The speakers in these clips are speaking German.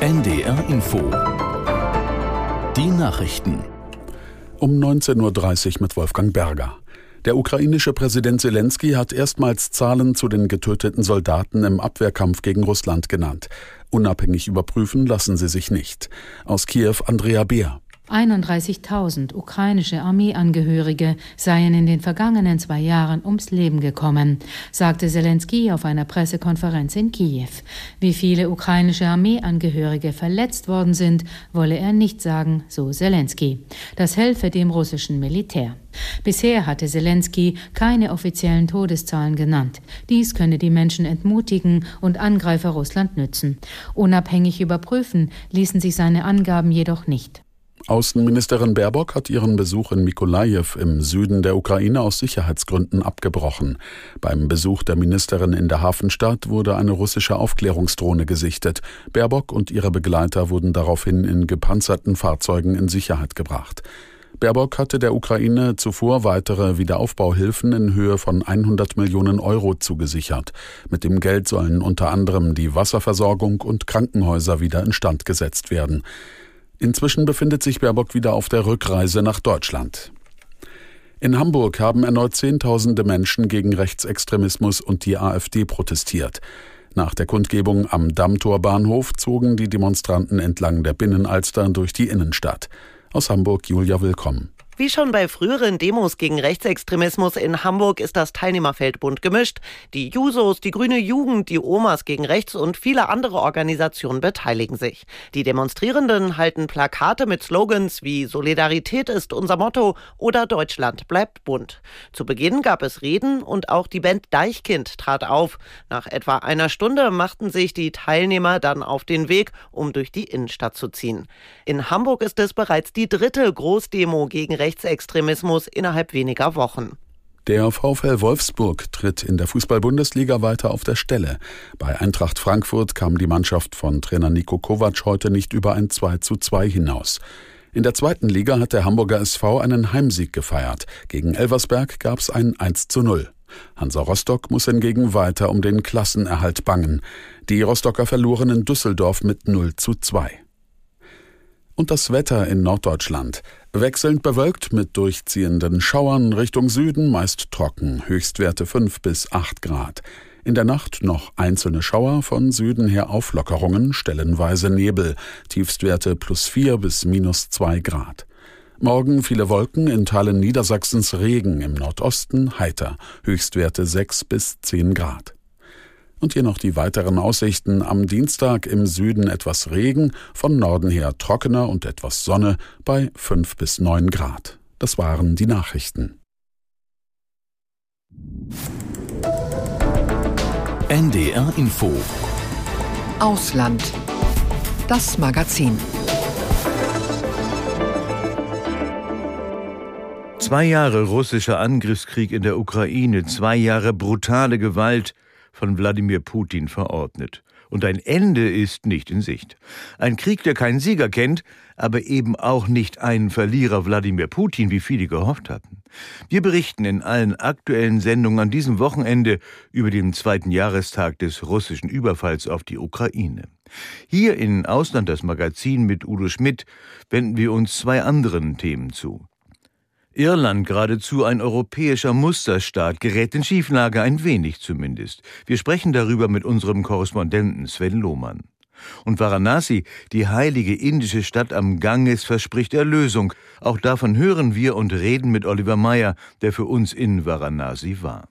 NDR Info. Die Nachrichten. Um 19.30 Uhr mit Wolfgang Berger. Der ukrainische Präsident Zelensky hat erstmals Zahlen zu den getöteten Soldaten im Abwehrkampf gegen Russland genannt. Unabhängig überprüfen lassen sie sich nicht. Aus Kiew Andrea Beer. 31.000 ukrainische Armeeangehörige seien in den vergangenen zwei Jahren ums Leben gekommen, sagte Zelensky auf einer Pressekonferenz in Kiew. Wie viele ukrainische Armeeangehörige verletzt worden sind, wolle er nicht sagen, so Zelensky. Das helfe dem russischen Militär. Bisher hatte Zelensky keine offiziellen Todeszahlen genannt. Dies könne die Menschen entmutigen und Angreifer Russland nützen. Unabhängig überprüfen ließen sich seine Angaben jedoch nicht. Außenministerin Baerbock hat ihren Besuch in Mikolajew im Süden der Ukraine aus Sicherheitsgründen abgebrochen. Beim Besuch der Ministerin in der Hafenstadt wurde eine russische Aufklärungsdrohne gesichtet. Baerbock und ihre Begleiter wurden daraufhin in gepanzerten Fahrzeugen in Sicherheit gebracht. Baerbock hatte der Ukraine zuvor weitere Wiederaufbauhilfen in Höhe von 100 Millionen Euro zugesichert. Mit dem Geld sollen unter anderem die Wasserversorgung und Krankenhäuser wieder instand gesetzt werden. Inzwischen befindet sich Baerbock wieder auf der Rückreise nach Deutschland. In Hamburg haben erneut Zehntausende Menschen gegen Rechtsextremismus und die AfD protestiert. Nach der Kundgebung am Dammtorbahnhof zogen die Demonstranten entlang der Binnenalster durch die Innenstadt. Aus Hamburg Julia Willkommen. Wie schon bei früheren Demos gegen Rechtsextremismus in Hamburg ist das Teilnehmerfeld bunt gemischt. Die Jusos, die Grüne Jugend, die Omas gegen Rechts und viele andere Organisationen beteiligen sich. Die Demonstrierenden halten Plakate mit Slogans wie Solidarität ist unser Motto oder Deutschland bleibt bunt. Zu Beginn gab es Reden und auch die Band Deichkind trat auf. Nach etwa einer Stunde machten sich die Teilnehmer dann auf den Weg, um durch die Innenstadt zu ziehen. In Hamburg ist es bereits die dritte Großdemo gegen Rechtsextremismus innerhalb weniger Wochen. Der VfL Wolfsburg tritt in der Fußball-Bundesliga weiter auf der Stelle. Bei Eintracht Frankfurt kam die Mannschaft von Trainer Nico Kovac heute nicht über ein 2 zu 2 hinaus. In der zweiten Liga hat der Hamburger SV einen Heimsieg gefeiert. Gegen Elversberg gab es ein 1 zu 0. Hansa Rostock muss hingegen weiter um den Klassenerhalt bangen. Die Rostocker verloren in Düsseldorf mit 0 zu 2. Und das Wetter in Norddeutschland. Wechselnd bewölkt mit durchziehenden Schauern Richtung Süden, meist trocken, Höchstwerte 5 bis 8 Grad. In der Nacht noch einzelne Schauer, von Süden her Auflockerungen, stellenweise Nebel, Tiefstwerte plus 4 bis minus 2 Grad. Morgen viele Wolken, in Teilen Niedersachsens Regen, im Nordosten heiter, Höchstwerte 6 bis 10 Grad. Und hier noch die weiteren Aussichten. Am Dienstag im Süden etwas Regen, von Norden her trockener und etwas Sonne bei 5 bis 9 Grad. Das waren die Nachrichten. NDR Info Ausland. Das Magazin. Zwei Jahre russischer Angriffskrieg in der Ukraine, zwei Jahre brutale Gewalt, von Wladimir Putin verordnet. Und ein Ende ist nicht in Sicht. Ein Krieg, der keinen Sieger kennt, aber eben auch nicht einen Verlierer Wladimir Putin, wie viele gehofft hatten. Wir berichten in allen aktuellen Sendungen an diesem Wochenende über den zweiten Jahrestag des russischen Überfalls auf die Ukraine. Hier in Ausland das Magazin mit Udo Schmidt wenden wir uns zwei anderen Themen zu. Irland, geradezu ein europäischer Musterstaat, gerät in Schieflage, ein wenig zumindest. Wir sprechen darüber mit unserem Korrespondenten Sven Lohmann. Und Varanasi, die heilige indische Stadt am Ganges, verspricht Erlösung. Auch davon hören wir und reden mit Oliver Meyer, der für uns in Varanasi war.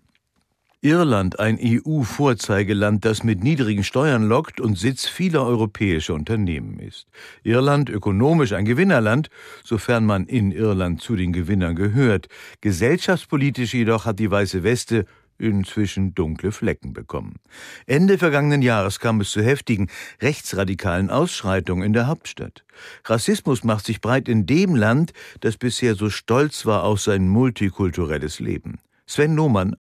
Irland ein EU-Vorzeigeland, das mit niedrigen Steuern lockt und Sitz vieler europäischer Unternehmen ist. Irland ökonomisch ein Gewinnerland, sofern man in Irland zu den Gewinnern gehört. Gesellschaftspolitisch jedoch hat die weiße Weste inzwischen dunkle Flecken bekommen. Ende vergangenen Jahres kam es zu heftigen rechtsradikalen Ausschreitungen in der Hauptstadt. Rassismus macht sich breit in dem Land, das bisher so stolz war auf sein multikulturelles Leben. Sven Lohmann